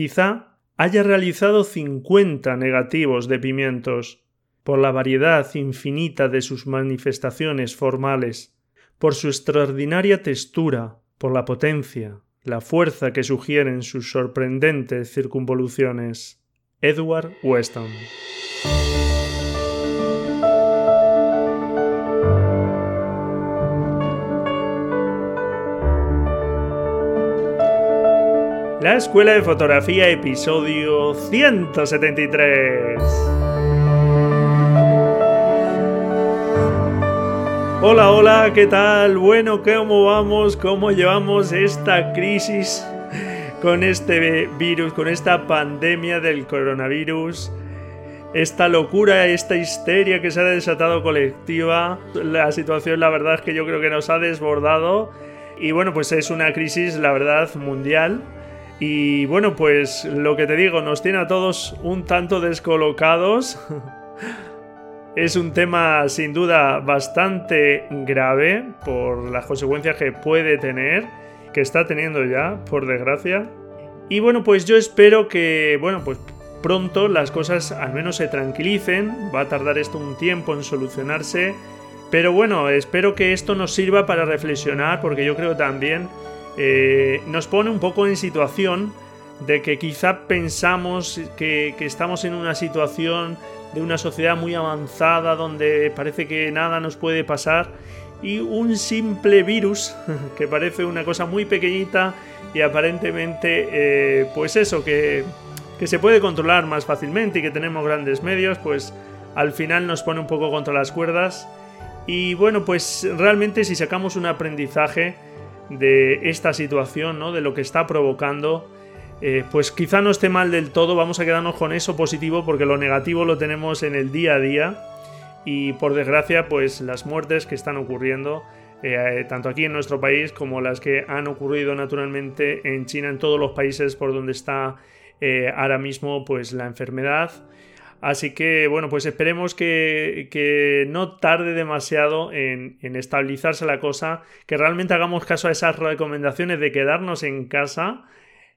Quizá haya realizado 50 negativos de pimientos, por la variedad infinita de sus manifestaciones formales, por su extraordinaria textura, por la potencia, la fuerza que sugieren sus sorprendentes circunvoluciones. Edward Weston. La Escuela de Fotografía, episodio 173. Hola, hola, ¿qué tal? Bueno, ¿cómo vamos? ¿Cómo llevamos esta crisis con este virus, con esta pandemia del coronavirus? Esta locura, esta histeria que se ha desatado colectiva. La situación, la verdad es que yo creo que nos ha desbordado. Y bueno, pues es una crisis, la verdad, mundial y bueno, pues lo que te digo, nos tiene a todos un tanto descolocados. es un tema sin duda bastante grave por las consecuencias que puede tener, que está teniendo ya, por desgracia. Y bueno, pues yo espero que, bueno, pues pronto las cosas al menos se tranquilicen. Va a tardar esto un tiempo en solucionarse. Pero bueno, espero que esto nos sirva para reflexionar, porque yo creo también eh, nos pone un poco en situación de que quizá pensamos que, estamos en una situación de una sociedad muy avanzada donde parece que nada nos puede pasar y un simple virus que parece una cosa muy pequeñita y aparentemente eh, pues eso que, que se puede controlar más fácilmente y que tenemos grandes medios pues al final nos pone un poco contra las cuerdas. Y bueno pues realmente si sacamos un aprendizaje de esta situación, ¿no? de lo que está provocando, eh, pues quizá no esté mal del todo, vamos a quedarnos con eso positivo porque lo negativo lo tenemos en el día a día y por desgracia pues las muertes que están ocurriendo eh, tanto aquí en nuestro país como las que han ocurrido naturalmente en China, en todos los países por donde está eh, ahora mismo pues la enfermedad Así que bueno, pues esperemos que, no tarde demasiado en, estabilizarse la cosa, que realmente hagamos caso a esas recomendaciones de quedarnos en casa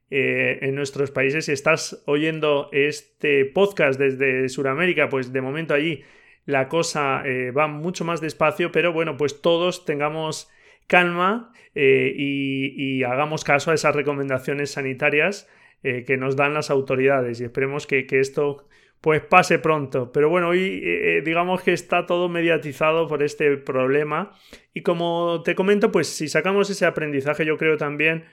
eh, en nuestros países. Si estás oyendo este podcast desde Sudamérica, pues de momento allí la cosa eh, va mucho más despacio, pero bueno, pues todos tengamos calma eh, y, hagamos caso a esas recomendaciones sanitarias que nos dan las autoridades y esperemos que esto pues pase pronto. Pero bueno, hoy eh, eh, digamos que está todo mediatizado por este problema. Y como te comento, pues si sacamos ese aprendizaje, yo creo también,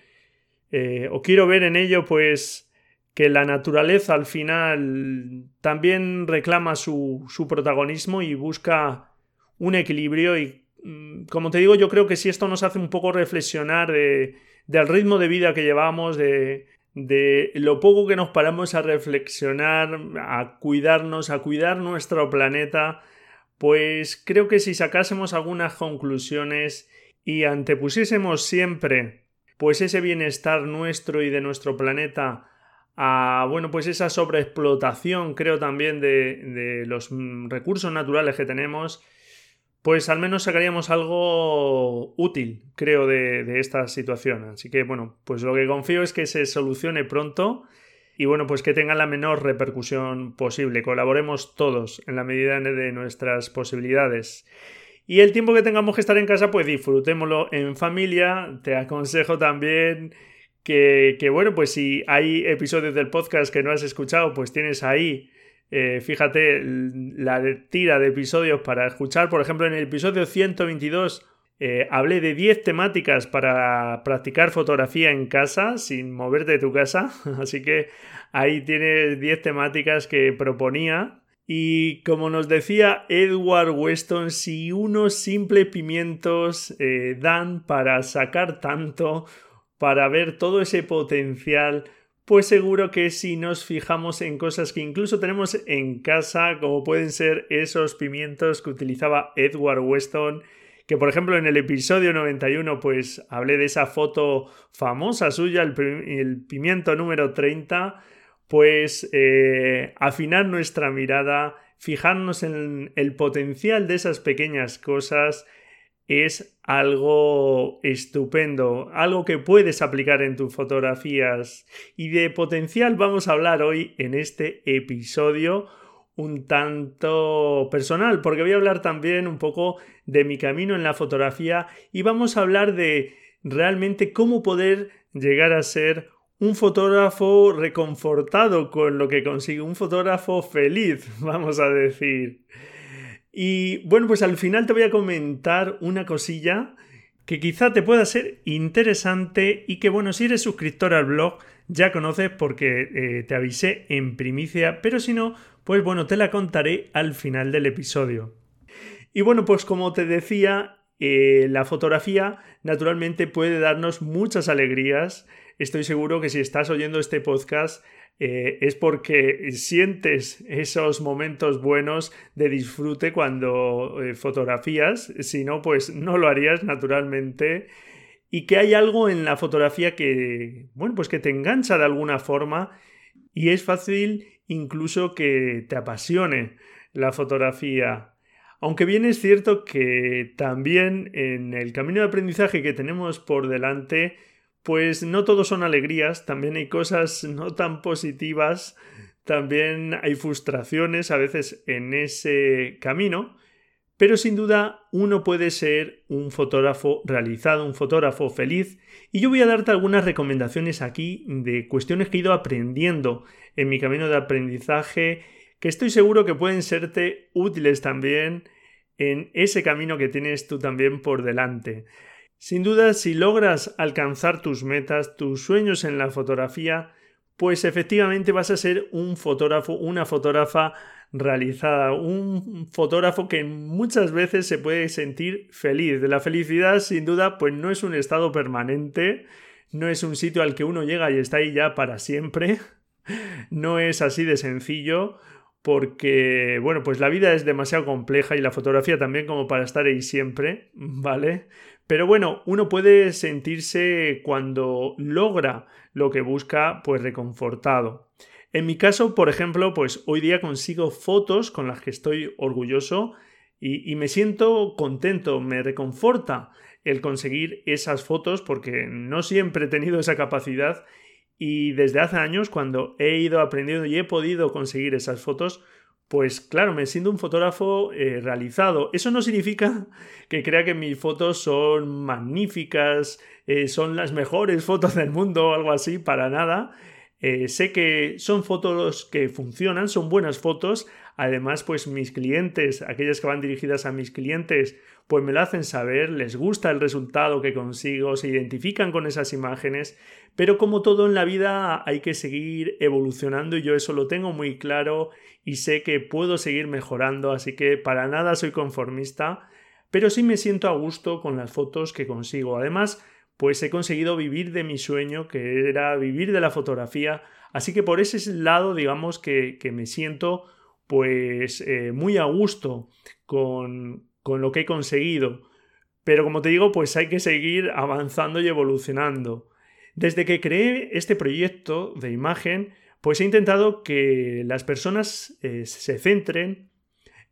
eh, o quiero ver en ello, pues que la naturaleza al final también reclama su, su protagonismo y busca un equilibrio. Y mm, como te digo, yo creo que si esto nos hace un poco reflexionar de, del ritmo de vida que llevamos, de, de lo poco que nos paramos a reflexionar, a cuidarnos, a cuidar nuestro planeta, pues creo que si sacásemos algunas conclusiones y antepusiésemos siempre pues ese bienestar nuestro y de nuestro planeta a bueno pues esa sobreexplotación creo también de, de los recursos naturales que tenemos pues al menos sacaríamos algo útil, creo, de, esta situación. Así que bueno, pues lo que confío es que se solucione pronto y bueno, pues que tenga la menor repercusión posible. Colaboremos todos en la medida de nuestras posibilidades. Y el tiempo que tengamos que estar en casa, pues disfrutémoslo en familia. Te aconsejo también que, bueno, pues si hay episodios del podcast que no has escuchado, pues tienes ahí eh, fíjate la tira de episodios para escuchar. Por ejemplo, en el episodio 122 eh, hablé de 10 temáticas para practicar fotografía en casa sin moverte de tu casa. Así que ahí tienes 10 temáticas que proponía. Y como nos decía Edward Weston, si unos simples pimientos eh, dan para sacar tanto, para ver todo ese potencial, pues seguro que si nos fijamos en cosas que incluso tenemos en casa, como pueden ser esos pimientos que utilizaba Edward Weston, que por ejemplo en el episodio 91 pues hablé de esa foto famosa suya, el, pimiento número 30, pues eh, afinar nuestra mirada, fijarnos en el potencial de esas pequeñas cosas, es algo estupendo, algo que puedes aplicar en tus fotografías y de potencial vamos a hablar hoy en este episodio un tanto personal, porque voy a hablar también un poco de mi camino en la fotografía y vamos a hablar de realmente cómo poder llegar a ser un fotógrafo reconfortado con lo que consigue, un fotógrafo feliz, vamos a decir. Y bueno, pues al final te voy a comentar una cosilla que quizá te pueda ser interesante y que bueno, si eres suscriptor al blog ya conoces porque eh, te avisé en primicia, pero si no, pues bueno, te la contaré al final del episodio. Y bueno, pues como te decía, eh, la fotografía naturalmente puede darnos muchas alegrías. Estoy seguro que si estás oyendo este podcast eh, es porque sientes esos momentos buenos de disfrute cuando eh, fotografías, si no, pues no lo harías naturalmente. Y que hay algo en la fotografía que, bueno, pues que te engancha de alguna forma y es fácil incluso que te apasione la fotografía. Aunque bien es cierto que también en el camino de aprendizaje que tenemos por delante, pues no todo son alegrías, también hay cosas no tan positivas, también hay frustraciones a veces en ese camino, pero sin duda uno puede ser un fotógrafo realizado, un fotógrafo feliz, y yo voy a darte algunas recomendaciones aquí de cuestiones que he ido aprendiendo en mi camino de aprendizaje, que estoy seguro que pueden serte útiles también en ese camino que tienes tú también por delante. Sin duda, si logras alcanzar tus metas, tus sueños en la fotografía, pues efectivamente vas a ser un fotógrafo, una fotógrafa realizada, un fotógrafo que muchas veces se puede sentir feliz. La felicidad, sin duda, pues no es un estado permanente, no es un sitio al que uno llega y está ahí ya para siempre, no es así de sencillo porque, bueno, pues la vida es demasiado compleja y la fotografía también como para estar ahí siempre, ¿vale? Pero bueno, uno puede sentirse cuando logra lo que busca, pues reconfortado. En mi caso, por ejemplo, pues hoy día consigo fotos con las que estoy orgulloso y, y me siento contento, me reconforta el conseguir esas fotos porque no siempre he tenido esa capacidad y desde hace años cuando he ido aprendiendo y he podido conseguir esas fotos, pues claro, me siento un fotógrafo eh, realizado. Eso no significa que crea que mis fotos son magníficas, eh, son las mejores fotos del mundo o algo así, para nada. Eh, sé que son fotos que funcionan, son buenas fotos. Además, pues mis clientes, aquellas que van dirigidas a mis clientes, pues me lo hacen saber, les gusta el resultado que consigo, se identifican con esas imágenes. Pero como todo en la vida hay que seguir evolucionando y yo eso lo tengo muy claro y sé que puedo seguir mejorando, así que para nada soy conformista, pero sí me siento a gusto con las fotos que consigo. Además, pues he conseguido vivir de mi sueño, que era vivir de la fotografía, así que por ese lado, digamos que, me siento pues eh, muy a gusto con, con lo que he conseguido. Pero como te digo, pues hay que seguir avanzando y evolucionando. Desde que creé este proyecto de imagen, pues he intentado que las personas eh, se centren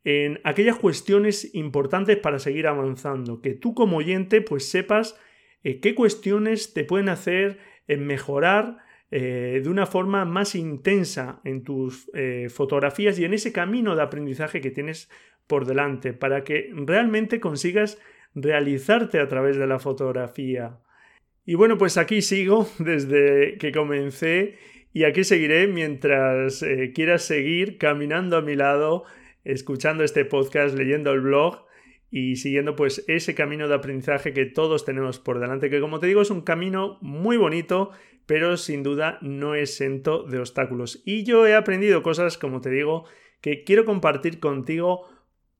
en aquellas cuestiones importantes para seguir avanzando, que tú como oyente pues sepas eh, qué cuestiones te pueden hacer mejorar eh, de una forma más intensa en tus fotografías y en ese camino de aprendizaje que tienes por delante, para que realmente consigas realizarte a través de la fotografía. Y bueno, pues aquí sigo desde que comencé y aquí seguiré mientras eh, quieras seguir caminando a mi lado, escuchando este podcast, leyendo el blog y siguiendo pues ese camino de aprendizaje que todos tenemos por delante, que como te digo es un camino muy bonito, pero sin duda no exento de obstáculos. Y yo he aprendido cosas, como te digo, que quiero compartir contigo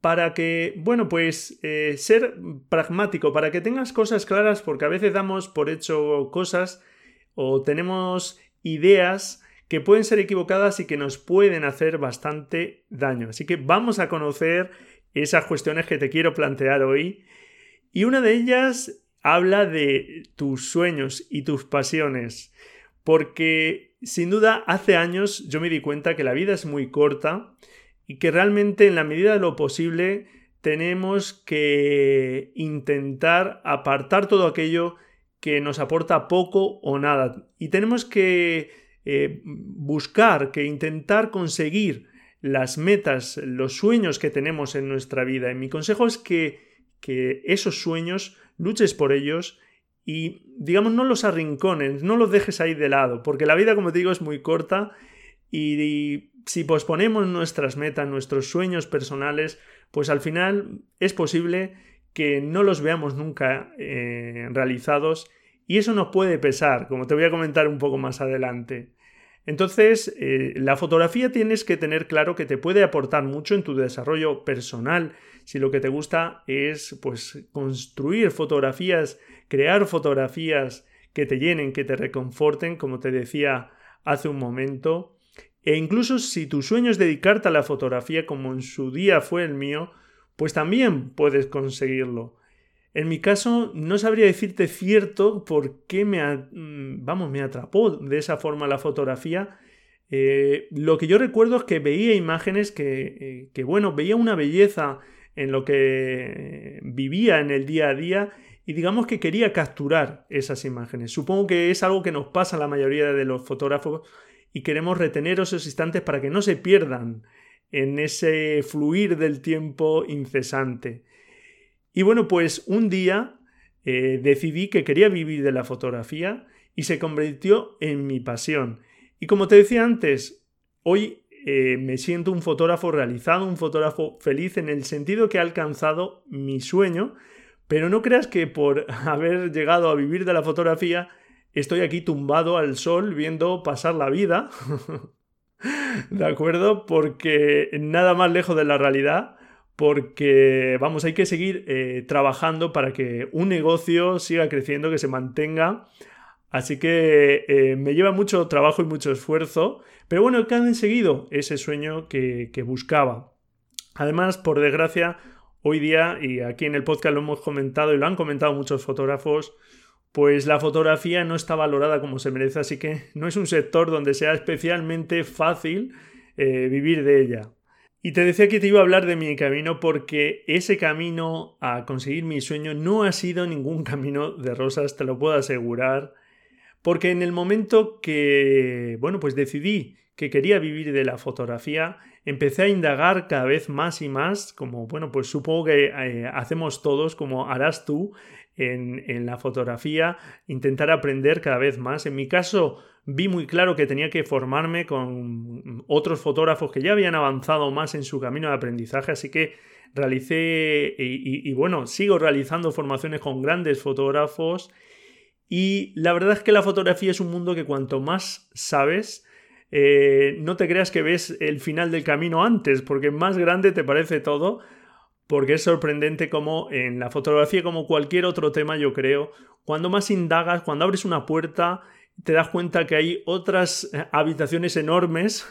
para que, bueno, pues eh, ser pragmático, para que tengas cosas claras, porque a veces damos por hecho cosas o tenemos ideas que pueden ser equivocadas y que nos pueden hacer bastante daño. Así que vamos a conocer esas cuestiones que te quiero plantear hoy. Y una de ellas habla de tus sueños y tus pasiones. Porque sin duda hace años yo me di cuenta que la vida es muy corta y que realmente en la medida de lo posible tenemos que intentar apartar todo aquello que nos aporta poco o nada. Y tenemos que eh, buscar, que intentar conseguir las metas, los sueños que tenemos en nuestra vida. Y mi consejo es que, que esos sueños luches por ellos y, digamos, no los arrincones, no los dejes ahí de lado, porque la vida, como te digo, es muy corta y, si posponemos nuestras metas, nuestros sueños personales, pues al final es posible que no los veamos nunca eh, realizados y eso nos puede pesar, como te voy a comentar un poco más adelante. Entonces, eh, la fotografía tienes que tener claro que te puede aportar mucho en tu desarrollo personal. Si lo que te gusta es pues construir fotografías, crear fotografías que te llenen, que te reconforten, como te decía hace un momento. E incluso si tu sueño es dedicarte a la fotografía como en su día fue el mío, pues también puedes conseguirlo. En mi caso, no sabría decirte cierto por qué me, mm, vamos, me atrapó de esa forma la fotografía. Eh, lo que yo recuerdo es que veía imágenes que, eh, que, bueno, veía una belleza en lo que vivía en el día a día y digamos que quería capturar esas imágenes. Supongo que es algo que nos pasa a la mayoría de los fotógrafos y queremos retener esos instantes para que no se pierdan en ese fluir del tiempo incesante. Y bueno, pues un día eh, decidí que quería vivir de la fotografía y se convirtió en mi pasión. Y como te decía antes, hoy eh, me siento un fotógrafo realizado, un fotógrafo feliz en el sentido que he alcanzado mi sueño, pero no creas que por haber llegado a vivir de la fotografía estoy aquí tumbado al sol viendo pasar la vida. ¿De acuerdo? Porque nada más lejos de la realidad porque, vamos, hay que seguir eh, trabajando para que un negocio siga creciendo, que se mantenga. Así que eh, me lleva mucho trabajo y mucho esfuerzo, pero bueno, he conseguido ese sueño que, que buscaba. Además, por desgracia, hoy día, y aquí en el podcast lo hemos comentado y lo han comentado muchos fotógrafos, pues la fotografía no está valorada como se merece, así que no es un sector donde sea especialmente fácil eh, vivir de ella. Y te decía que te iba a hablar de mi camino porque ese camino a conseguir mi sueño no ha sido ningún camino de rosas, te lo puedo asegurar. Porque en el momento que, bueno, pues decidí que quería vivir de la fotografía, empecé a indagar cada vez más y más, como, bueno, pues supongo que eh, hacemos todos, como harás tú en, en la fotografía, intentar aprender cada vez más. En mi caso, vi muy claro que tenía que formarme con otros fotógrafos que ya habían avanzado más en su camino de aprendizaje, así que realicé y, bueno, sigo realizando formaciones con grandes fotógrafos. Y la verdad es que la fotografía es un mundo que cuanto más sabes, eh, no te creas que ves el final del camino antes, porque más grande te parece todo, porque es sorprendente como en la fotografía, como cualquier otro tema, yo creo, cuando más indagas, cuando abres una puerta, te das cuenta que hay otras eh, habitaciones enormes.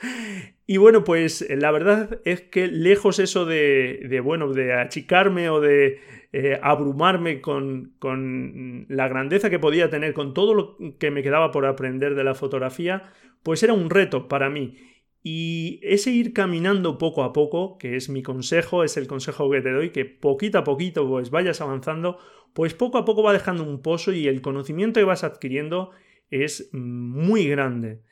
y bueno, pues eh, la verdad es que lejos eso de, bueno, de achicarme o de eh, abrumarme con, con la grandeza que podía tener, con todo lo que me quedaba por aprender de la fotografía, pues era un reto para mí. Y ese ir caminando poco a poco, que es mi consejo, es el consejo que te doy, que poquito a poquito pues vayas avanzando, pues poco a poco va dejando un pozo y el conocimiento que vas adquiriendo es muy grande.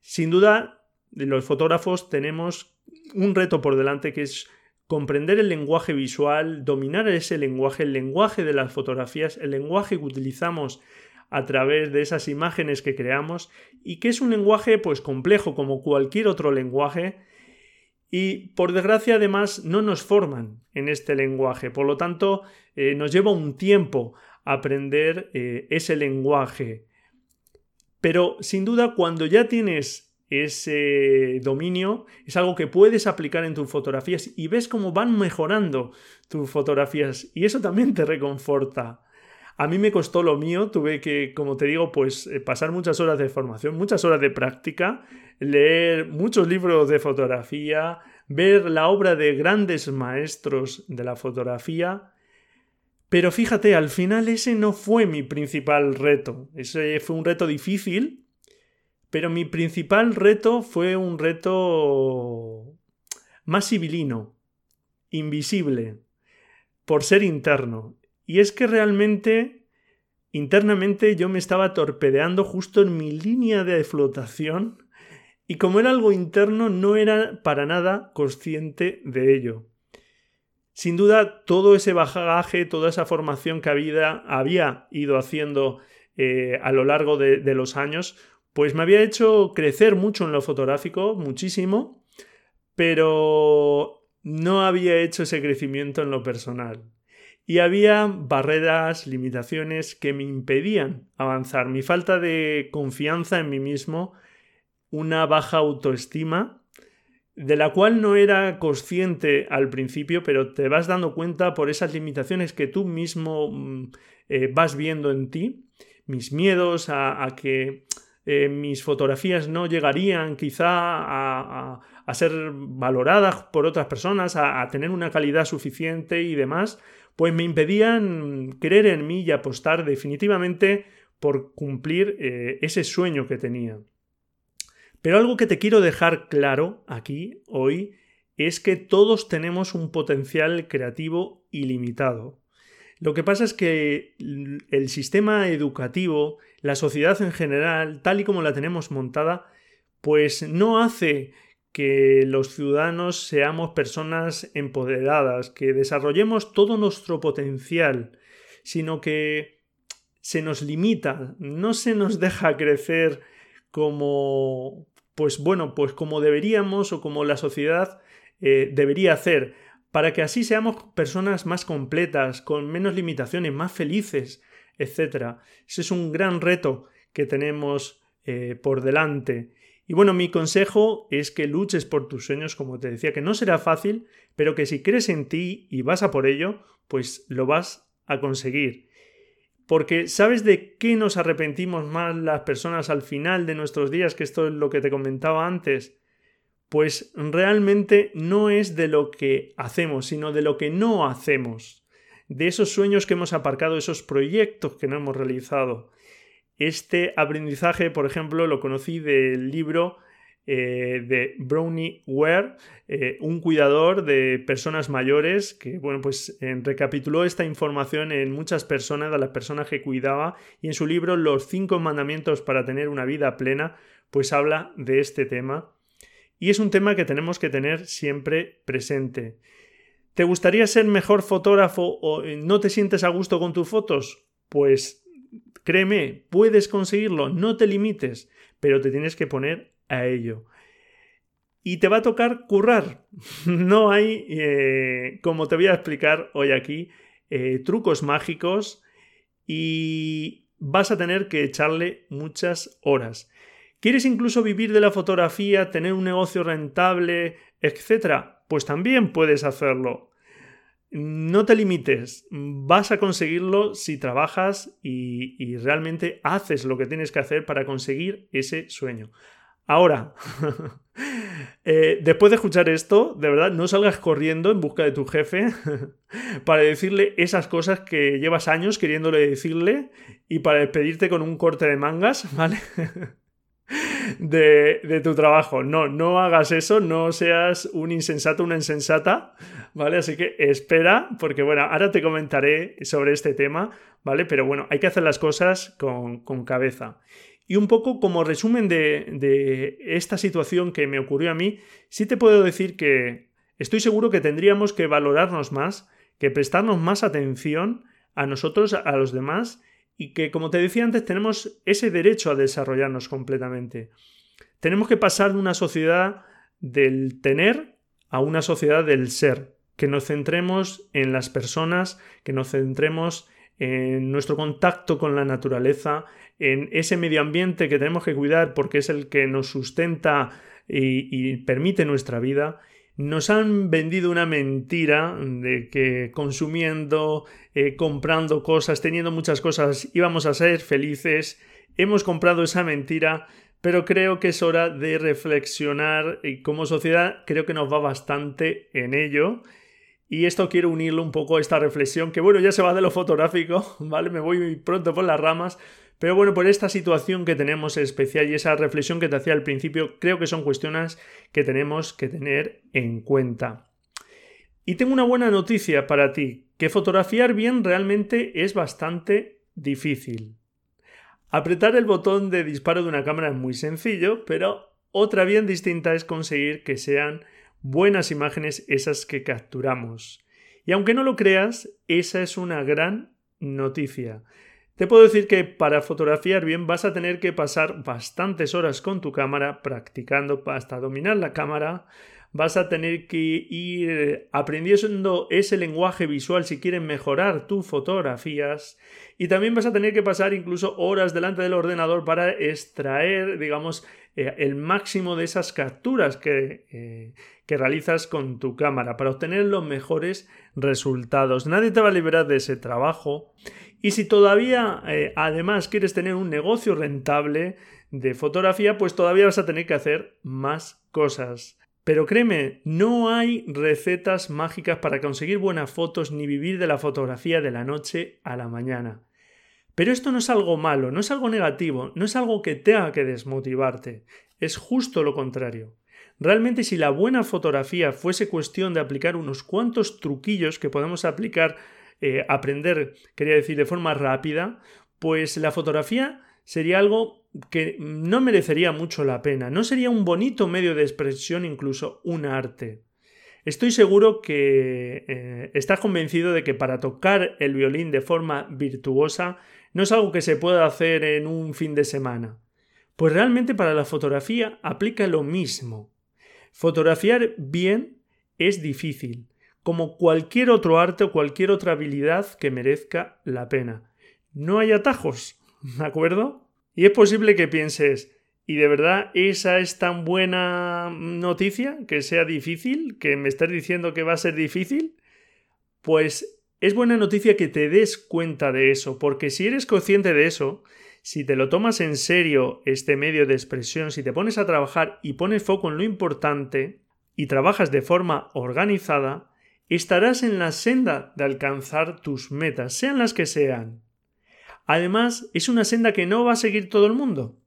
Sin duda, los fotógrafos tenemos un reto por delante que es comprender el lenguaje visual, dominar ese lenguaje, el lenguaje de las fotografías, el lenguaje que utilizamos a través de esas imágenes que creamos y que es un lenguaje pues complejo como cualquier otro lenguaje y por desgracia además no nos forman en este lenguaje, por lo tanto eh, nos lleva un tiempo aprender eh, ese lenguaje. Pero sin duda cuando ya tienes ese dominio es algo que puedes aplicar en tus fotografías y ves cómo van mejorando tus fotografías y eso también te reconforta. A mí me costó lo mío, tuve que, como te digo, pues eh, pasar muchas horas de formación, muchas horas de práctica, leer muchos libros de fotografía, ver la obra de grandes maestros de la fotografía. Pero fíjate, al final ese no fue mi principal reto. Ese fue un reto difícil, pero mi principal reto fue un reto más civilino. invisible por ser interno. Y es que realmente, internamente yo me estaba torpedeando justo en mi línea de flotación y como era algo interno no era para nada consciente de ello. Sin duda, todo ese bagaje, toda esa formación que había, ido haciendo eh, a lo largo de los años, pues me había hecho crecer mucho en lo fotográfico, muchísimo, pero no había hecho ese crecimiento en lo personal. Y había barreras, limitaciones que me impedían avanzar. Mi falta de confianza en mí mismo, una baja autoestima, de la cual no era consciente al principio, pero te vas dando cuenta por esas limitaciones que tú mismo mm, eh, vas viendo en ti, mis miedos a, que eh, mis fotografías no llegarían quizá a, ser valoradas por otras personas, a, tener una calidad suficiente y demás, pues me impedían creer en mí y apostar definitivamente por cumplir eh, ese sueño que tenía. Pero algo que te quiero dejar claro aquí, hoy, es que todos tenemos un potencial creativo ilimitado. Lo que pasa es que el sistema educativo, la sociedad en general, tal y como la tenemos montada, pues no hace que los ciudadanos seamos personas empoderadas, que desarrollemos todo nuestro potencial, sino que se nos limita, no se nos deja crecer como pues bueno, pues como deberíamos o como la sociedad eh, debería hacer, para que así seamos personas más completas, con menos limitaciones, más felices, etc. Ese es un gran reto que tenemos eh, por delante. Y bueno, mi consejo es que luches por tus sueños, como te decía, que no será fácil, pero que si crees en ti y vas a por ello, pues lo vas a conseguir. Porque ¿sabes de qué nos arrepentimos más las personas al final de nuestros días? Que esto es lo que te comentaba antes. Pues realmente no es de lo que hacemos, sino de lo que no hacemos. De esos sueños que hemos aparcado, esos proyectos que no hemos realizado. Este aprendizaje, por ejemplo, lo conocí del libro eh, de Brownie Ware, eh, un cuidador de personas mayores que, bueno, pues recapituló esta información en muchas personas, de las personas que cuidaba, y en su libro Los cinco mandamientos para tener una vida plena, pues habla de este tema. Y es un tema que tenemos que tener siempre presente. ¿Te gustaría ser mejor fotógrafo o no te sientes a gusto con tus fotos? Pues créeme, puedes conseguirlo, no te limites, pero te tienes que poner a ello. Y te va a tocar currar. No hay, eh, como te voy a explicar hoy aquí, eh, trucos mágicos y vas a tener que echarle muchas horas. ¿Quieres incluso vivir de la fotografía, tener un negocio rentable, etcétera? Pues también puedes hacerlo. No te limites, vas a conseguirlo si trabajas y, realmente haces lo que tienes que hacer para conseguir ese sueño. Ahora, eh, después de escuchar esto, de verdad, no salgas corriendo en busca de tu jefe para decirle esas cosas que llevas años queriéndole decirle y para despedirte con un corte de mangas, ¿vale? De, de, tu trabajo. No, no hagas eso, no seas un insensato, una insensata, ¿vale? Así que espera, porque bueno, ahora te comentaré sobre este tema, ¿vale? Pero bueno, hay que hacer las cosas con, con cabeza. Y un poco como resumen de, esta situación que me ocurrió a mí, sí te puedo decir que estoy seguro que tendríamos que valorarnos más, que prestarnos más atención a nosotros, a los demás, y que, como te decía antes, tenemos ese derecho a desarrollarnos completamente. Tenemos que pasar de una sociedad del tener a una sociedad del ser, que nos centremos en las personas, que nos centremos en nuestro contacto con la naturaleza, en ese medio ambiente que tenemos que cuidar porque es el que nos sustenta y, permite nuestra vida, nos han vendido una mentira de que consumiendo, eh, comprando cosas, teniendo muchas cosas, íbamos a ser felices. Hemos comprado esa mentira, pero creo que es hora de reflexionar y como sociedad creo que nos va bastante en ello. Y esto quiero unirlo un poco a esta reflexión, que bueno, ya se va de lo fotográfico, ¿vale? Me voy pronto por las ramas, pero bueno, por esta situación que tenemos especial y esa reflexión que te hacía al principio, creo que son cuestiones que tenemos que tener en cuenta. Y tengo una buena noticia para ti, que fotografiar bien realmente es bastante difícil. Apretar el botón de disparo de una cámara es muy sencillo, pero otra bien distinta es conseguir que sean buenas imágenes esas que capturamos. Y aunque no lo creas, esa es una gran noticia. Te puedo decir que para fotografiar bien vas a tener que pasar bastantes horas con tu cámara practicando hasta dominar la cámara, vas a tener que ir aprendiendo ese lenguaje visual si quieres mejorar tus fotografías. Y también vas a tener que pasar incluso horas delante del ordenador para extraer, digamos, eh, el máximo de esas capturas que, eh, que realizas con tu cámara para obtener los mejores resultados. Nadie te va a liberar de ese trabajo y si todavía eh, además quieres tener un negocio rentable de fotografía, pues todavía vas a tener que hacer más cosas. Pero créeme, no hay recetas mágicas para conseguir buenas fotos ni vivir de la fotografía de la noche a la mañana. Pero esto no es algo malo, no es algo negativo, no es algo que tenga que desmotivarte, es justo lo contrario. Realmente si la buena fotografía fuese cuestión de aplicar unos cuantos truquillos que podemos aplicar, eh, aprender, quería decir, de forma rápida, pues la fotografía sería algo que no merecería mucho la pena, no sería un bonito medio de expresión, incluso un arte. Estoy seguro que eh, estás convencido de que para tocar el violín de forma virtuosa no es algo que se pueda hacer en un fin de semana. Pues realmente para la fotografía aplica lo mismo. Fotografiar bien es difícil, como cualquier otro arte o cualquier otra habilidad que merezca la pena. No hay atajos, ¿de acuerdo? Y es posible que pienses, ¿y de verdad esa es tan buena noticia? ¿Que sea difícil? ¿Que me estás diciendo que va a ser difícil? Pues es buena noticia que te des cuenta de eso, porque si eres consciente de eso, si te lo tomas en serio este medio de expresión, si te pones a trabajar y pones foco en lo importante y trabajas de forma organizada, estarás en la senda de alcanzar tus metas, sean las que sean. Además, es una senda que no va a seguir todo el mundo,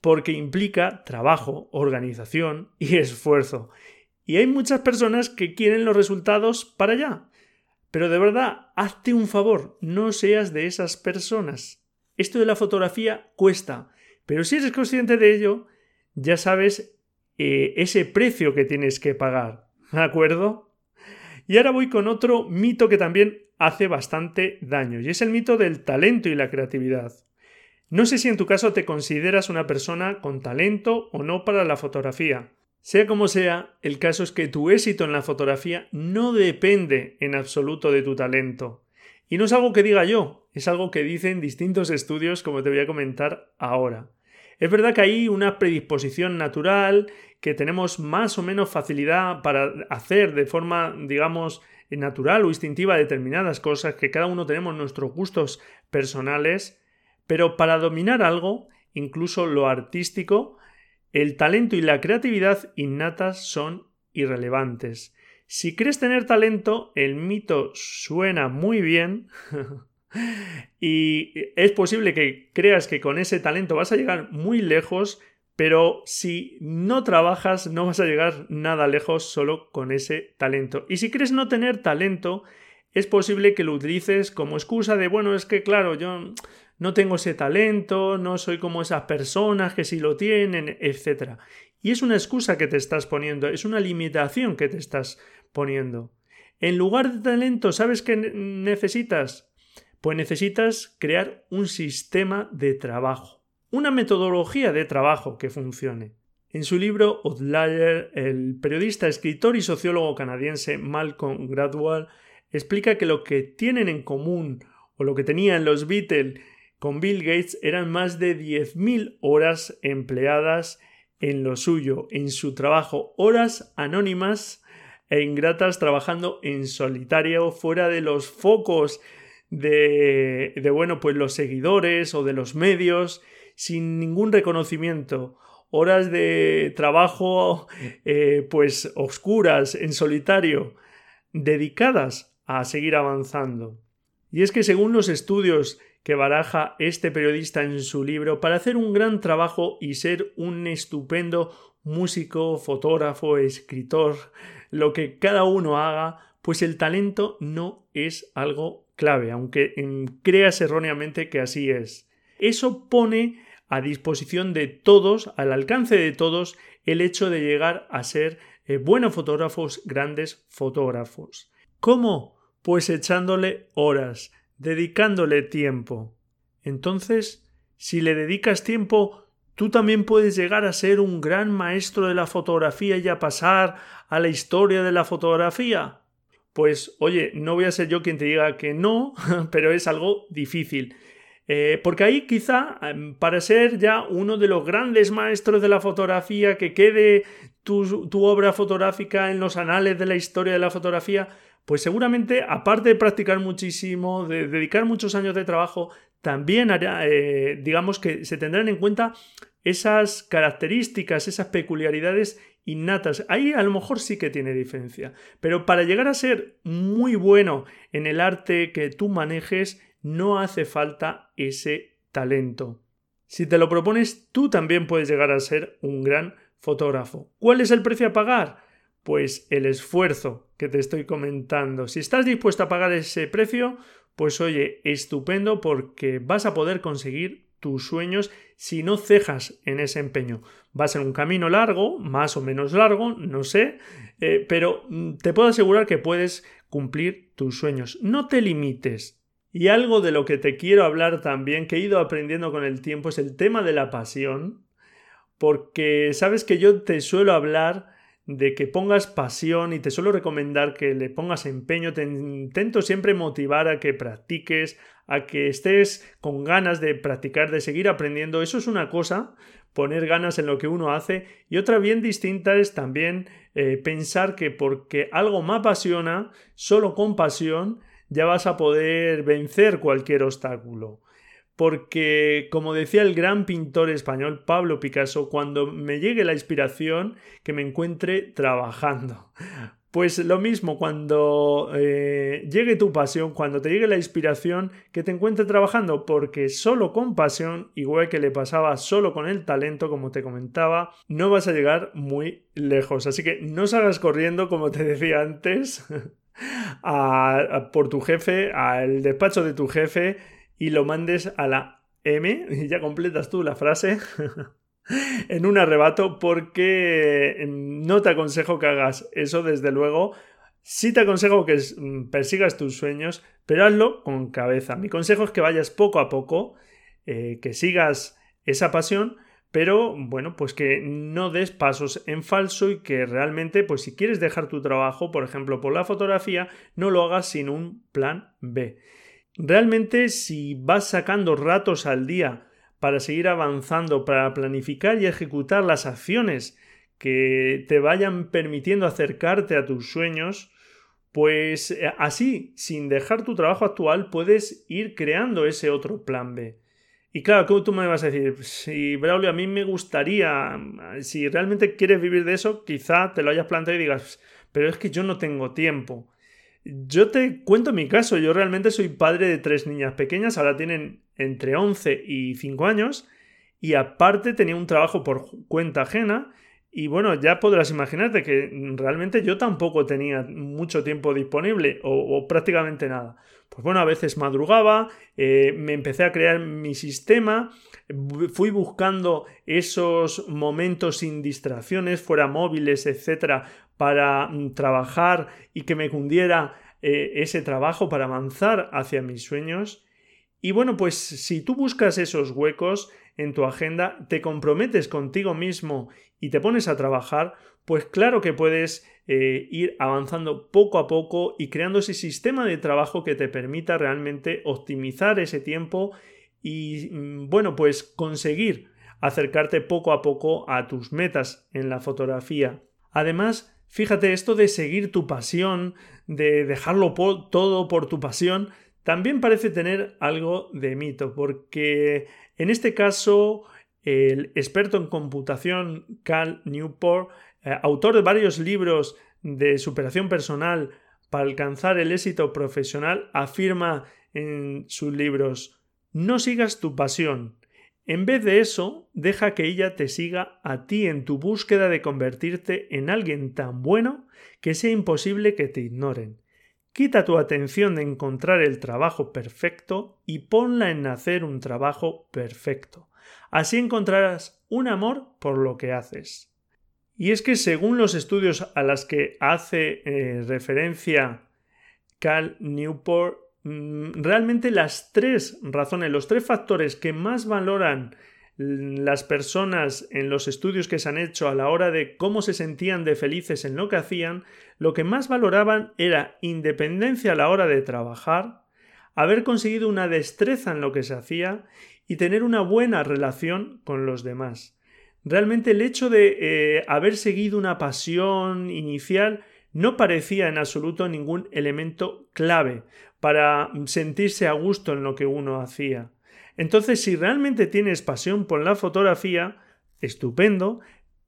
porque implica trabajo, organización y esfuerzo. Y hay muchas personas que quieren los resultados para allá. Pero de verdad, hazte un favor, no seas de esas personas. Esto de la fotografía cuesta, pero si eres consciente de ello, ya sabes eh, ese precio que tienes que pagar. ¿De acuerdo? Y ahora voy con otro mito que también hace bastante daño, y es el mito del talento y la creatividad. No sé si en tu caso te consideras una persona con talento o no para la fotografía. Sea como sea, el caso es que tu éxito en la fotografía no depende en absoluto de tu talento. Y no es algo que diga yo, es algo que dicen distintos estudios como te voy a comentar ahora. Es verdad que hay una predisposición natural, que tenemos más o menos facilidad para hacer de forma, digamos, natural o instintiva determinadas cosas, que cada uno tenemos nuestros gustos personales, pero para dominar algo, incluso lo artístico, el talento y la creatividad innatas son irrelevantes. Si crees tener talento, el mito suena muy bien y es posible que creas que con ese talento vas a llegar muy lejos, pero si no trabajas no vas a llegar nada lejos solo con ese talento. Y si crees no tener talento, es posible que lo utilices como excusa de, bueno, es que claro, yo no tengo ese talento, no soy como esas personas que sí lo tienen, etc. Y es una excusa que te estás poniendo, es una limitación que te estás poniendo. En lugar de talento, ¿sabes qué necesitas? Pues necesitas crear un sistema de trabajo una metodología de trabajo que funcione. En su libro Outlier, el periodista, escritor y sociólogo canadiense Malcolm Gladwell explica que lo que tienen en común o lo que tenían los Beatles con Bill Gates eran más de 10.000 horas empleadas en lo suyo, en su trabajo, horas anónimas e ingratas trabajando en solitario fuera de los focos de, de bueno, pues los seguidores o de los medios sin ningún reconocimiento, horas de trabajo eh, pues oscuras, en solitario, dedicadas a seguir avanzando. Y es que según los estudios que baraja este periodista en su libro, para hacer un gran trabajo y ser un estupendo músico, fotógrafo, escritor, lo que cada uno haga, pues el talento no es algo clave, aunque creas erróneamente que así es. Eso pone a disposición de todos, al alcance de todos, el hecho de llegar a ser eh, buenos fotógrafos, grandes fotógrafos. ¿Cómo? Pues echándole horas, dedicándole tiempo. Entonces, si le dedicas tiempo, tú también puedes llegar a ser un gran maestro de la fotografía y a pasar a la historia de la fotografía. Pues oye, no voy a ser yo quien te diga que no, pero es algo difícil. Eh, porque ahí quizá, em, para ser ya uno de los grandes maestros de la fotografía, que quede tu, obra fotográfica en los anales de la historia de la fotografía, pues seguramente, aparte de practicar muchísimo, de dedicar muchos años de trabajo, también hará, eh, digamos que se tendrán en cuenta esas características, esas peculiaridades innatas. Ahí a lo mejor sí que tiene diferencia. Pero para llegar a ser muy bueno en el arte que tú manejes, no hace falta ese talento. Si te lo propones, tú también puedes llegar a ser un gran fotógrafo. ¿Cuál es el precio a pagar? Pues el esfuerzo que te estoy comentando. Si estás dispuesto a pagar ese precio, pues oye, estupendo porque vas a poder conseguir tus sueños si no cejas en ese empeño. Va a ser un camino largo, más o menos largo, no sé, eh, pero mm, te puedo asegurar que puedes cumplir tus sueños. No te limites. Y algo de lo que te quiero hablar también, que he ido aprendiendo con el tiempo, es el tema de la pasión, porque sabes que yo te suelo hablar de que pongas pasión y te suelo recomendar que le pongas empeño, te intento siempre motivar a que practiques, a que estés con ganas de practicar, de seguir aprendiendo. Eso es una cosa, poner ganas en lo que uno hace y otra bien distinta es también eh, pensar que porque algo me apasiona, solo con pasión, ya vas a poder vencer cualquier obstáculo porque, como decía el gran pintor español Pablo Picasso, cuando me llegue la inspiración, que me encuentre trabajando. Pues lo mismo, cuando eh, llegue tu pasión, cuando te llegue la inspiración, que te encuentre trabajando, porque solo con pasión, igual que le pasaba solo con el talento, como te comentaba, no vas a llegar muy lejos. Así que no salgas corriendo, como te decía antes, por tu jefe, al despacho de tu jefe, y lo mandes a la M, y ya completas tú la frase, en un arrebato, porque em, no te aconsejo que hagas eso, desde luego. Sí te aconsejo que mm, persigas tus sueños, pero hazlo con cabeza. Mi consejo es que vayas poco a poco, eh, que sigas esa pasión, pero bueno, pues que no des pasos en falso y que realmente, pues si quieres dejar tu trabajo, por ejemplo, por la fotografía, no lo hagas sin un plan B. Realmente si vas sacando ratos al día para seguir avanzando, para planificar y ejecutar las acciones que te vayan permitiendo acercarte a tus sueños, pues eh, así, sin dejar tu trabajo actual, puedes ir creando ese otro plan B. Y claro, ¿cómo tú me vas a decir? Si Braulio, a mí me gustaría, si realmente quieres vivir de eso, quizá te lo hayas planteado y digas, pero es que yo no tengo tiempo. Yo te cuento mi caso, yo realmente soy padre de tres niñas pequeñas, ahora tienen entre 11 y 5 años, y aparte tenía un trabajo por cuenta ajena, y bueno, ya podrás imaginarte que realmente yo tampoco tenía mucho tiempo disponible, o, prácticamente nada. Pues bueno, a veces madrugaba, eh, me empecé a crear mi sistema, fui buscando esos momentos sin distracciones, fuera móviles, etcétera, para mm, trabajar y que me cundiera eh, ese trabajo para avanzar hacia mis sueños. Y bueno, pues si tú buscas esos huecos en tu agenda, te comprometes contigo mismo y te pones a trabajar, pues claro que puedes eh, ir avanzando poco a poco y creando ese sistema de trabajo que te permita realmente optimizar ese tiempo y mm, bueno, pues conseguir acercarte poco a poco a tus metas en la fotografía. Además, Fíjate, esto de seguir tu pasión, de dejarlo todo por tu pasión, también parece tener algo de mito, porque en este caso el experto en computación Cal Newport, eh, autor de varios libros de superación personal para alcanzar el éxito profesional, afirma en sus libros, no sigas tu pasión, en vez de eso, deja que ella te siga a ti en tu búsqueda de convertirte en alguien tan bueno que sea imposible que te ignoren. Quita tu atención de encontrar el trabajo perfecto y ponla en hacer un trabajo perfecto. Así encontrarás un amor por lo que haces. Y es que según los estudios a los que hace eh, referencia Cal Newport, mm, realmente las tres razones, los tres factores que más valoran las personas en los estudios que se han hecho a la hora de cómo se sentían de felices en lo que hacían, lo que más valoraban era independencia a la hora de trabajar, haber conseguido una destreza en lo que se hacía y tener una buena relación con los demás. Realmente el hecho de eh, haber seguido una pasión inicial no parecía en absoluto ningún elemento clave para sentirse a gusto en lo que uno hacía. Entonces, si realmente tienes pasión por la fotografía, estupendo,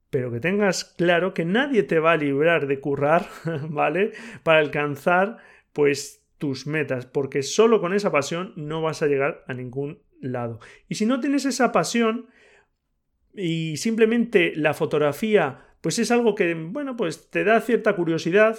pero que tengas claro que nadie te va a librar de currar, ¿vale? Para alcanzar, pues, tus metas, porque solo con esa pasión no vas a llegar a ningún lado. Y si no tienes esa pasión y simplemente la fotografía, pues es algo que, bueno, pues te da cierta curiosidad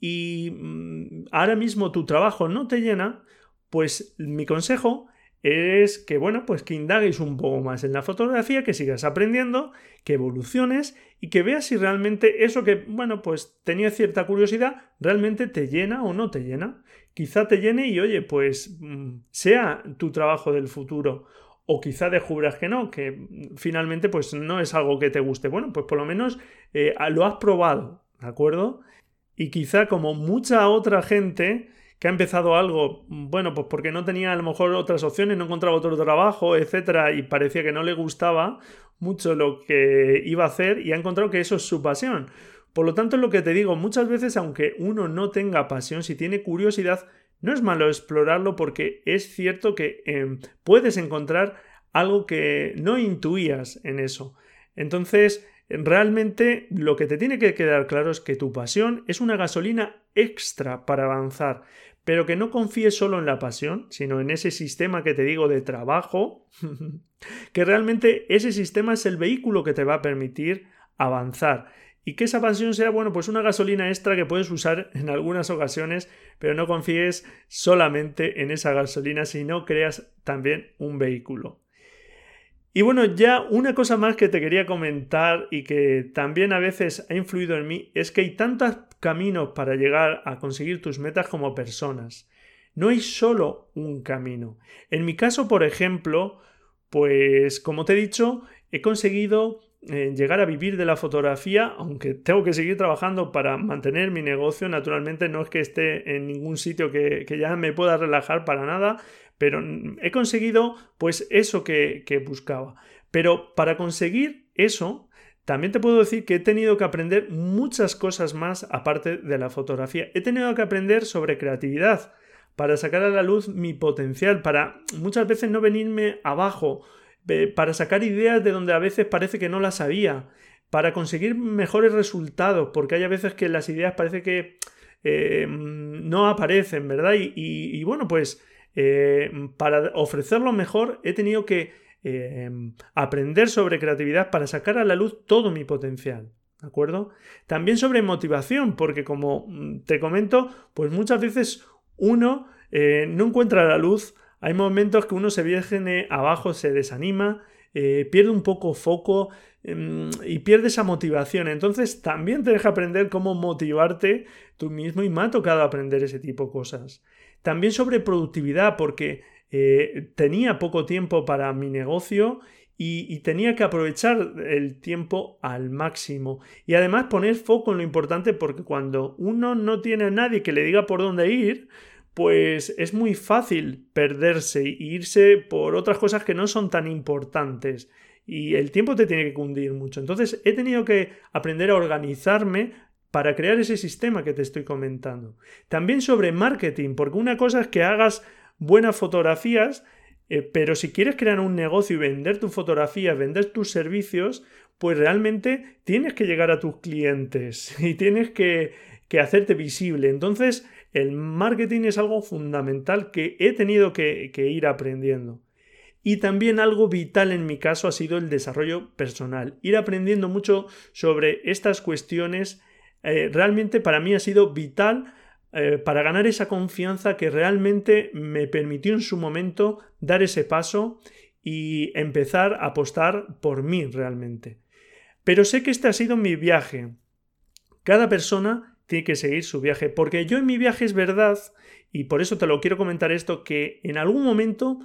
y mm, ahora mismo tu trabajo no te llena, pues mi consejo es que, bueno, pues que indagues un poco más en la fotografía, que sigas aprendiendo, que evoluciones y que veas si realmente eso que, bueno, pues tenía cierta curiosidad, realmente te llena o no te llena. Quizá te llene y, oye, pues mm, sea tu trabajo del futuro. O quizá descubras que no, que finalmente pues no es algo que te guste. Bueno, pues por lo menos eh, lo has probado, ¿de acuerdo? Y quizá como mucha otra gente, que ha empezado algo, bueno, pues porque no tenía a lo mejor otras opciones, no encontraba otro trabajo, etcétera, y parecía que no le gustaba mucho lo que iba a hacer y ha encontrado que eso es su pasión. Por lo tanto, es lo que te digo, muchas veces, aunque uno no tenga pasión, si tiene curiosidad, no es malo explorarlo porque es cierto que em, puedes encontrar algo que no intuías en eso. Entonces, realmente lo que te tiene que quedar claro es que tu pasión es una gasolina extra para avanzar, pero que no confíes solo en la pasión, sino en ese sistema que te digo de trabajo, que realmente ese sistema es el vehículo que te va a permitir avanzar. Y que esa pasión sea, bueno, pues una gasolina extra que puedes usar en algunas ocasiones, pero no confíes solamente en esa gasolina, sino creas también un vehículo. Y bueno, ya una cosa más que te quería comentar y que también a veces ha influido en mí es que hay tantos caminos para llegar a conseguir tus metas como personas. No hay solo un camino. En mi caso, por ejemplo, pues como te he dicho, he conseguido eh, llegar a vivir de la fotografía, aunque tengo que seguir trabajando para mantener mi negocio, naturalmente no es que esté en ningún sitio que, que ya me pueda relajar para nada, pero he conseguido pues eso que, buscaba. Pero para conseguir eso, también te puedo decir que he tenido que aprender muchas cosas más aparte de la fotografía. He tenido que aprender sobre creatividad para sacar a la luz mi potencial, para muchas veces no venirme abajo, para sacar ideas de donde a veces parece que no las sabía, para conseguir mejores resultados, porque hay a veces que las ideas parece que eh, no aparecen, ¿verdad? y bueno, pues eh, para ofrecerlo mejor he tenido que eh, aprender sobre creatividad para sacar a la luz todo mi potencial. ¿De acuerdo? También sobre motivación, porque como mm, te comento, pues muchas veces uno eh, no encuentra la luz, hay momentos que uno se viene abajo, se desanima, pierde un poco foco em, y pierde esa motivación. Entonces también te deja aprender cómo motivarte tú mismo y me ha tocado aprender ese tipo de cosas. También sobre productividad, porque eh, tenía poco tiempo para mi negocio y, tenía que aprovechar el tiempo al máximo. Y además poner foco en lo importante, porque cuando uno no tiene a nadie que le diga por dónde ir, pues es muy fácil perderse e irse por otras cosas que no son tan importantes. Y el tiempo te tiene que cundir mucho. Entonces he tenido que aprender a organizarme para crear ese sistema que te estoy comentando. También sobre marketing, porque una cosa es que hagas buenas fotografías, eh, pero si quieres crear un negocio y vender tus fotografías, vender tus servicios, pues realmente tienes que llegar a tus clientes y tienes que, hacerte visible. Entonces, el marketing es algo fundamental que he tenido que, ir aprendiendo. Y también algo vital en mi caso ha sido el desarrollo personal. Ir aprendiendo mucho sobre estas cuestiones eh, realmente para mí ha sido vital eh, para ganar esa confianza que realmente me permitió en su momento dar ese paso y empezar a apostar por mí realmente. Pero sé que este ha sido mi viaje. Cada persona tiene que seguir su viaje, porque yo en mi viaje es verdad, y por eso te lo quiero comentar esto, que en algún momento,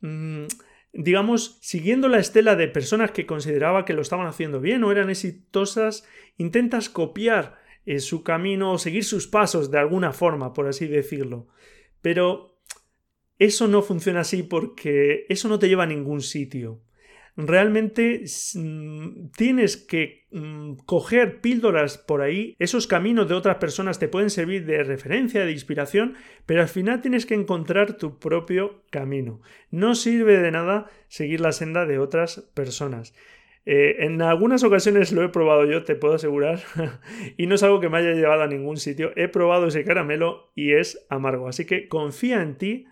mm, digamos, siguiendo la estela de personas que consideraba que lo estaban haciendo bien o eran exitosas, intentas copiar eh, su camino o seguir sus pasos de alguna forma, por así decirlo. Pero eso no funciona así porque eso no te lleva a ningún sitio. Realmente mm, tienes que mm, coger píldoras por ahí, esos caminos de otras personas te pueden servir de referencia, de inspiración, pero al final tienes que encontrar tu propio camino. No sirve de nada seguir la senda de otras personas. Eh, en algunas ocasiones lo he probado yo, te puedo asegurar, y no es algo que me haya llevado a ningún sitio. He probado ese caramelo y es amargo. Así que confía en ti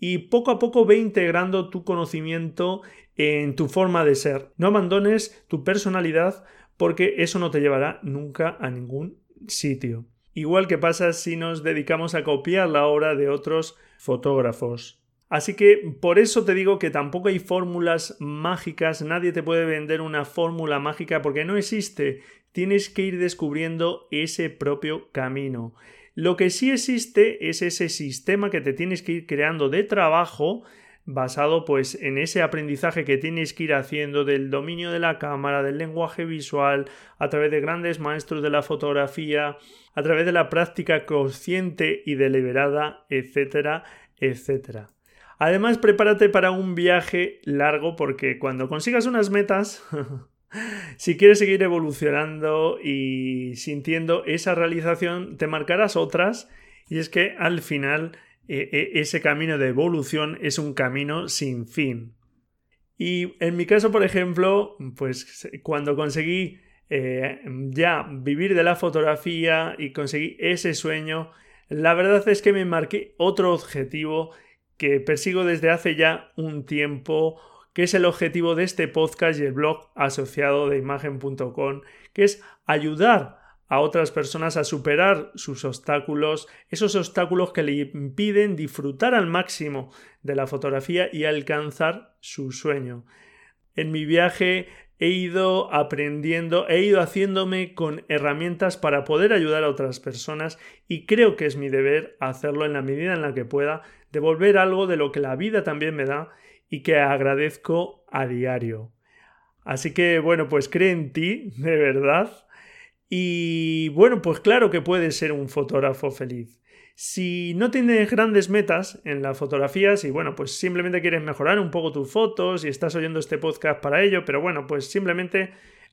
y poco a poco ve integrando tu conocimiento en tu forma de ser. No abandones tu personalidad porque eso no te llevará nunca a ningún sitio. Igual que pasa si nos dedicamos a copiar la obra de otros fotógrafos. Así que por eso te digo que tampoco hay fórmulas mágicas, nadie te puede vender una fórmula mágica porque no existe. Tienes que ir descubriendo ese propio camino. Lo que sí existe es ese sistema que te tienes que ir creando de trabajo basado pues en ese aprendizaje que tienes que ir haciendo del dominio de la cámara, del lenguaje visual, a través de grandes maestros de la fotografía, a través de la práctica consciente y deliberada, etcétera, etcétera. Además, prepárate para un viaje largo porque cuando consigas unas metas Si quieres seguir evolucionando y sintiendo esa realización, te marcarás otras y es que al final e, e, ese camino de evolución es un camino sin fin. Y en mi caso, por ejemplo, pues cuando conseguí eh, ya vivir de la fotografía y conseguí ese sueño, la verdad es que me marqué otro objetivo que persigo desde hace ya un tiempo que es el objetivo de este podcast y el blog asociado de imagen.com, que es ayudar a otras personas a superar sus obstáculos, esos obstáculos que le impiden disfrutar al máximo de la fotografía y alcanzar su sueño. En mi viaje he ido aprendiendo, he ido haciéndome con herramientas para poder ayudar a otras personas y creo que es mi deber hacerlo en la medida en la que pueda, devolver algo de lo que la vida también me da y que agradezco a diario. Así que bueno, pues cree en ti, de verdad. Y bueno, pues claro que puedes ser un fotógrafo feliz. Si no tienes grandes metas en la fotografía, si bueno, pues simplemente quieres mejorar un poco tus fotos y estás oyendo este podcast para ello, pero bueno, pues simplemente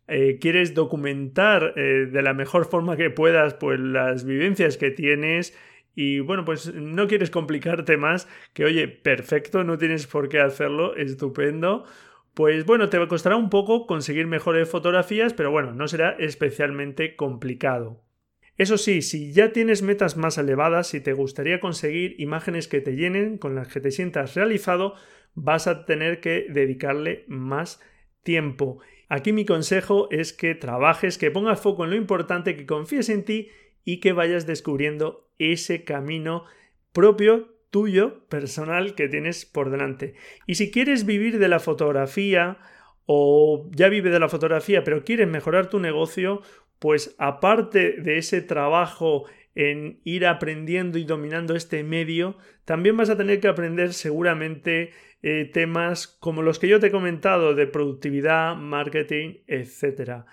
eh, quieres documentar eh, de la mejor forma que puedas pues las vivencias que tienes y bueno, pues no quieres complicarte más, que oye, perfecto, no tienes por qué hacerlo, estupendo. Pues bueno, te costará un poco conseguir mejores fotografías, pero bueno, no será especialmente complicado. Eso sí, si ya tienes metas más elevadas, si te gustaría conseguir imágenes que te llenen, con las que te sientas realizado, vas a tener que dedicarle más tiempo. Aquí mi consejo es que trabajes, que pongas foco en lo importante, que confíes en ti y que vayas descubriendo ese camino propio tuyo, personal, que tienes por delante. Y si quieres vivir de la fotografía o ya vive de la fotografía, pero quieres mejorar tu negocio, pues aparte de ese trabajo en ir aprendiendo y dominando este medio, también vas a tener que aprender seguramente eh, temas como los que yo te he comentado de productividad, marketing, etc.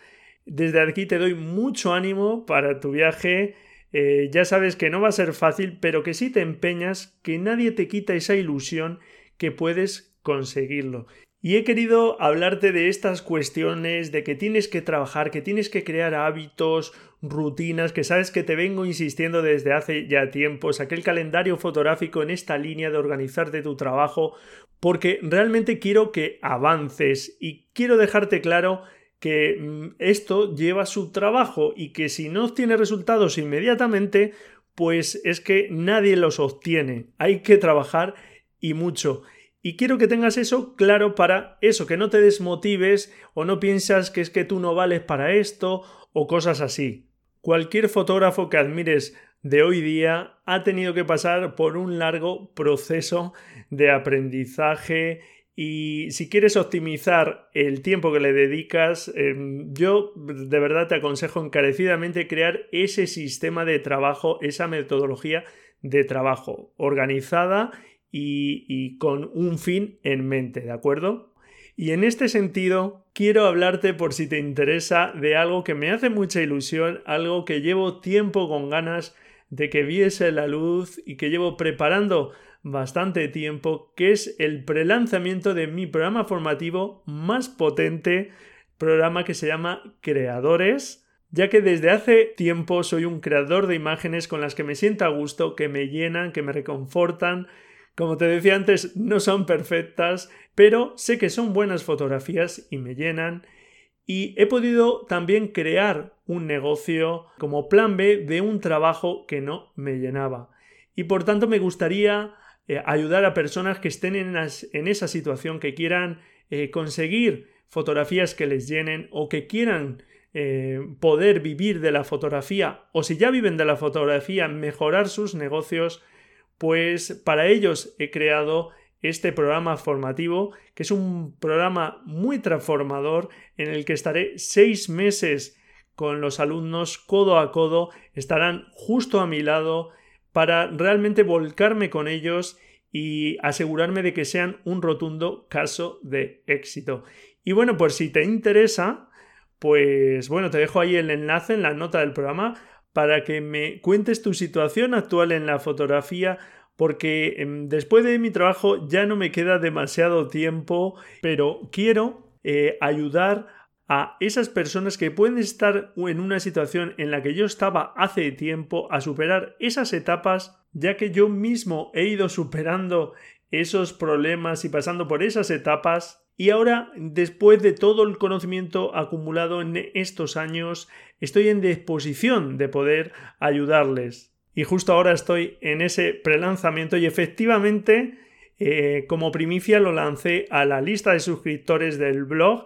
Desde aquí te doy mucho ánimo para tu viaje. Eh, ya sabes que no va a ser fácil, pero que si te empeñas, que nadie te quita esa ilusión que puedes conseguirlo. Y he querido hablarte de estas cuestiones, de que tienes que trabajar, que tienes que crear hábitos, rutinas, que sabes que te vengo insistiendo desde hace ya tiempos, aquel calendario fotográfico en esta línea de organizarte tu trabajo, porque realmente quiero que avances y quiero dejarte claro que mm, esto lleva su trabajo y que si no obtiene resultados inmediatamente, pues es que nadie los obtiene. Hay que trabajar y mucho. Y quiero que tengas eso claro para eso, que no te desmotives o no piensas que es que tú no vales para esto o cosas así. Cualquier fotógrafo que admires de hoy día ha tenido que pasar por un largo proceso de aprendizaje y si quieres optimizar el tiempo que le dedicas, em, yo de verdad te aconsejo encarecidamente crear ese sistema de trabajo, esa metodología de trabajo organizada y, y con un fin en mente, ¿de acuerdo? Y en este sentido, quiero hablarte por si te interesa de algo que me hace mucha ilusión, algo que llevo tiempo con ganas de que viese la luz y que llevo preparando bastante tiempo, que es el prelanzamiento de mi programa formativo más potente, programa que se llama Creadores, ya que desde hace tiempo soy un creador de imágenes con las que me siento a gusto, que me llenan, que me reconfortan. Como te decía antes, no son perfectas, pero sé que son buenas fotografías y me llenan. Y he podido también crear un negocio como plan B de un trabajo que no me llenaba. Y por tanto me gustaría eh, ayudar a personas que estén en, esa situación, que quieran eh, conseguir fotografías que les llenen o que quieran eh, poder vivir de la fotografía o si ya viven de la fotografía, mejorar sus negocios, pues para ellos he creado este programa formativo, que es un programa muy transformador en el que estaré seis meses con los alumnos codo a codo, estarán justo a mi lado, para realmente volcarme con ellos y asegurarme de que sean un rotundo caso de éxito. Y bueno, pues si te interesa, pues bueno, te dejo ahí el enlace en la nota del programa para que me cuentes tu situación actual en la fotografía, porque em, después de mi trabajo ya no me queda demasiado tiempo, pero quiero eh, ayudar a esas personas que pueden estar en una situación en la que yo estaba hace tiempo a superar esas etapas, ya que yo mismo he ido superando esos problemas y pasando por esas etapas y ahora, después de todo el conocimiento acumulado en estos años, estoy en disposición de poder ayudarles. Y justo ahora estoy en ese prelanzamiento y efectivamente, eh, como primicia, lo lancé a la lista de suscriptores del blog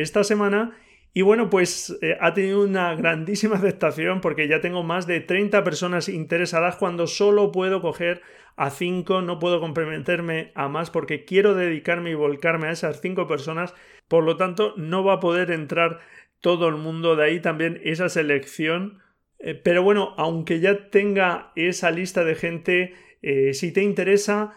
esta semana. Y bueno, pues eh, ha tenido una grandísima aceptación porque ya tengo más de 30 personas interesadas cuando solo puedo coger a 5, no puedo comprometerme a más porque quiero dedicarme y volcarme a esas 5 personas, por lo tanto no va a poder entrar todo el mundo, de ahí. También esa selección. Eh, pero bueno, aunque ya tenga esa lista de gente, eh, si te interesa,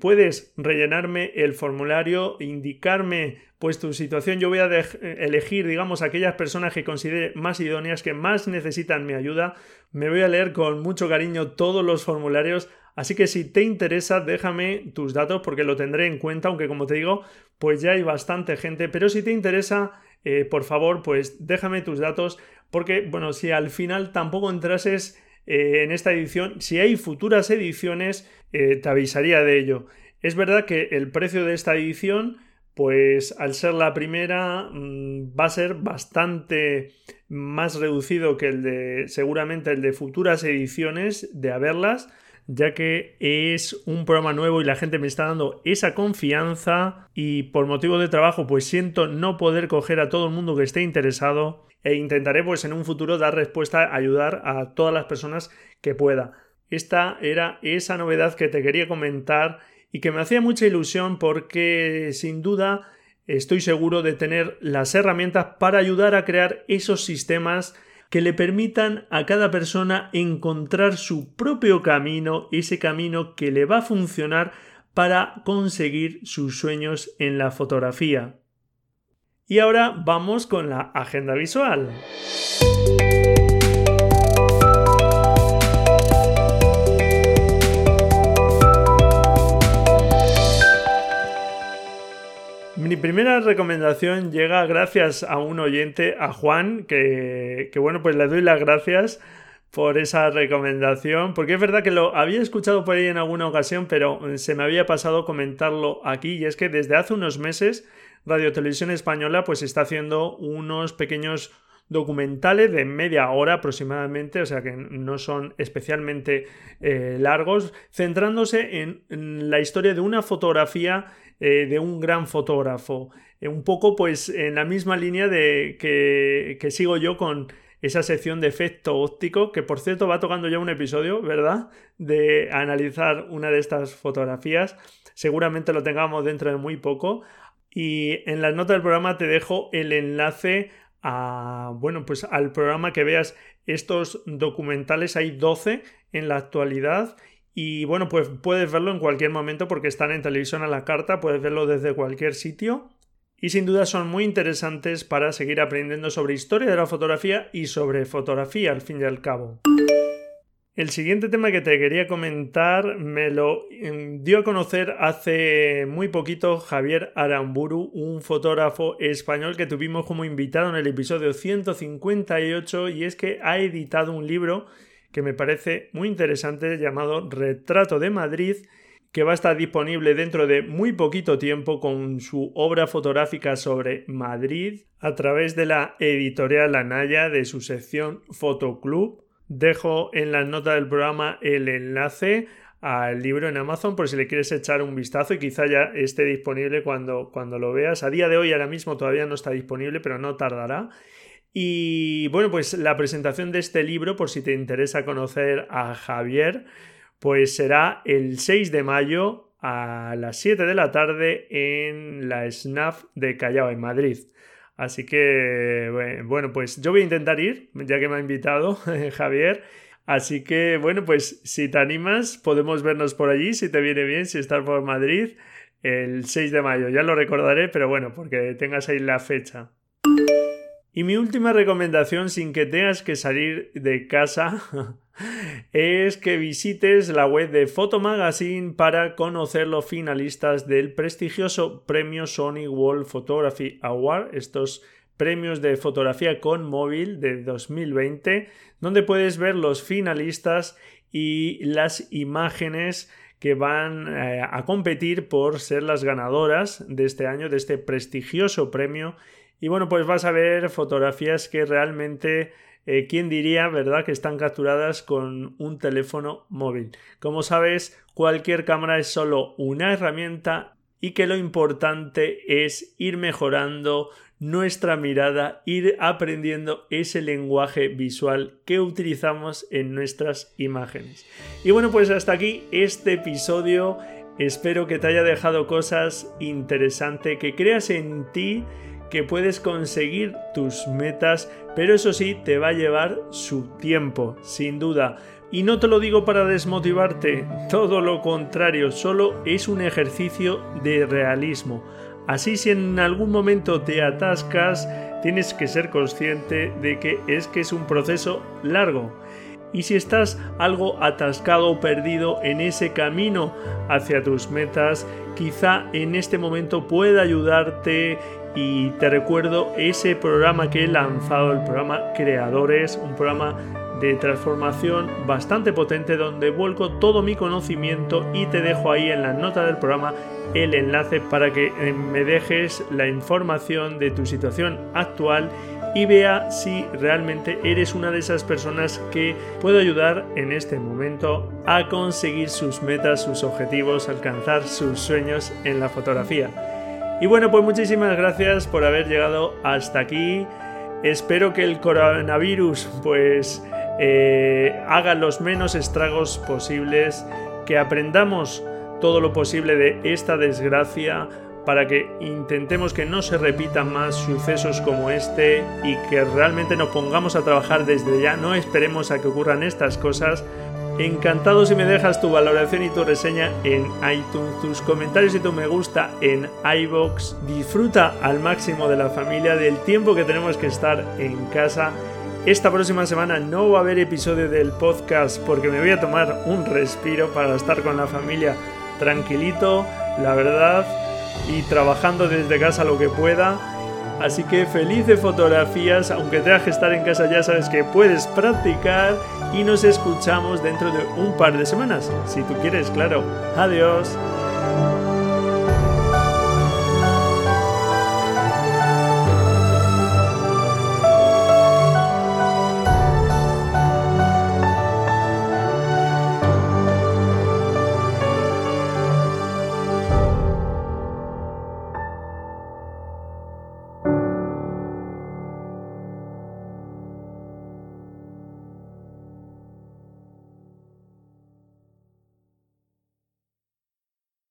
puedes rellenarme el formulario, indicarme pues tu situación. Yo voy a elegir, digamos, aquellas personas que considere más idóneas, que más necesitan mi ayuda. Me voy a leer con mucho cariño todos los formularios, así que si te interesa, déjame tus datos porque lo tendré en cuenta, aunque como te digo, pues ya hay bastante gente, pero si te interesa, eh, por favor, pues déjame tus datos porque, bueno, si al final tampoco entrases eh, en esta edición, si hay futuras ediciones, eh, te avisaría de ello. Es verdad que el precio de esta edición pues al ser la primera mm, va a ser bastante más reducido que el de seguramente el de futuras ediciones de haberlas ya que es un programa nuevo y la gente me está dando esa confianza y por motivo de trabajo pues siento no poder coger a todo el mundo que esté interesado e intentaré pues en un futuro dar respuesta, ayudar a todas las personas que pueda. Esta era esa novedad que te quería comentar y que me hacía mucha ilusión porque sin duda estoy seguro de tener las herramientas para ayudar a crear esos sistemas que le permitan a cada persona encontrar su propio camino, ese camino que le va a funcionar para conseguir sus sueños en la fotografía. Y ahora vamos con la agenda visual. Mi primera recomendación llega gracias a un oyente, a Juan, que, bueno, pues le doy las gracias por esa recomendación, porque es verdad que lo había escuchado por ahí en alguna ocasión, pero se me había pasado comentarlo aquí, y es que desde hace unos meses Radio Televisión Española pues está haciendo unos pequeños documentales de media hora aproximadamente, o sea que no son especialmente eh, largos, centrándose en, la historia de una fotografía eh, de un gran fotógrafo. Eh, un poco pues en la misma línea de que, sigo yo con esa sección de efecto óptico, que por cierto va tocando ya un episodio, ¿verdad? De analizar una de estas fotografías. Seguramente lo tengamos dentro de muy poco. Y en las notas del programa te dejo el enlace a, bueno, pues al programa que veas estos documentales. Hay 12 en la actualidad y bueno, pues puedes verlo en cualquier momento porque están en televisión a la carta, puedes verlo desde cualquier sitio. Y sin duda son muy interesantes para seguir aprendiendo sobre historia de la fotografía y sobre fotografía al fin y al cabo. El siguiente tema que te quería comentar me lo em, dio a conocer hace muy poquito Javier Aramburu, un fotógrafo español que tuvimos como invitado en el episodio 158 y es que ha editado un libro que me parece muy interesante llamado Retrato de Madrid que va a estar disponible dentro de muy poquito tiempo con su obra fotográfica sobre Madrid a través de la editorial Anaya de su sección Fotoclub Dejo en la nota del programa el enlace al libro en Amazon por si le quieres echar un vistazo y quizá ya esté disponible cuando, cuando lo veas. A día de hoy ahora mismo todavía no está disponible, pero no tardará. Y bueno, pues la presentación de este libro, por si te interesa conocer a Javier, pues será el 6 de mayo a las 7 de la tarde en la SNAF de Callao, en Madrid. Así que, bueno, pues yo voy a intentar ir, ya que me ha invitado Javier. Así que, bueno, pues si te animas, podemos vernos por allí, si te viene bien, si estás por Madrid, el 6 de mayo. Ya lo recordaré, pero bueno, porque tengas ahí la fecha. Y mi última recomendación, sin que tengas que salir de casa, es que visites la web de Photomagazine para conocer los finalistas del prestigioso premio Sony World Photography Award, estos premios de fotografía con móvil de 2020, donde puedes ver los finalistas y las imágenes que van eh, a competir por ser las ganadoras de este año, de este prestigioso premio y bueno, pues vas a ver fotografías que realmente, eh, ¿quién diría, verdad, que están capturadas con un teléfono móvil? Como sabes, cualquier cámara es solo una herramienta y que lo importante es ir mejorando nuestra mirada, ir aprendiendo ese lenguaje visual que utilizamos en nuestras imágenes. Y bueno, pues hasta aquí este episodio. Espero que te haya dejado cosas interesantes, que creas en ti que puedes conseguir tus metas, pero eso sí, te va a llevar su tiempo, sin duda. Y no te lo digo para desmotivarte, todo lo contrario, solo es un ejercicio de realismo. Así si en algún momento te atascas, tienes que ser consciente de que es que es un proceso largo. Y si estás algo atascado o perdido en ese camino hacia tus metas, quizá en este momento pueda ayudarte y te recuerdo ese programa que he lanzado, el programa Creadores, un programa de transformación bastante potente donde vuelco todo mi conocimiento y te dejo ahí en la nota del programa el enlace para que eh, me dejes la información de tu situación actual y vea si realmente eres una de esas personas que puede ayudar en este momento a conseguir sus metas, sus objetivos, alcanzar sus sueños en la fotografía. Y bueno, pues muchísimas gracias por haber llegado hasta aquí. Espero que el coronavirus pues eh, haga los menos estragos posibles, que aprendamos todo lo posible de esta desgracia para que intentemos que no se repitan más sucesos como este y que realmente nos pongamos a trabajar desde ya, no esperemos a que ocurran estas cosas Encantado si me dejas tu valoración y tu reseña en iTunes, tus comentarios y tu me gusta en iBox. Disfruta al máximo de la familia, del tiempo que tenemos que estar en casa. Esta próxima semana no va a haber episodio del podcast porque me voy a tomar un respiro para estar con la familia tranquilito, la verdad, y trabajando desde casa lo que pueda. Así que feliz de fotografías, aunque tengas que estar en casa ya sabes que puedes practicar y nos escuchamos dentro de un par de semanas, si tú quieres, claro. Adiós.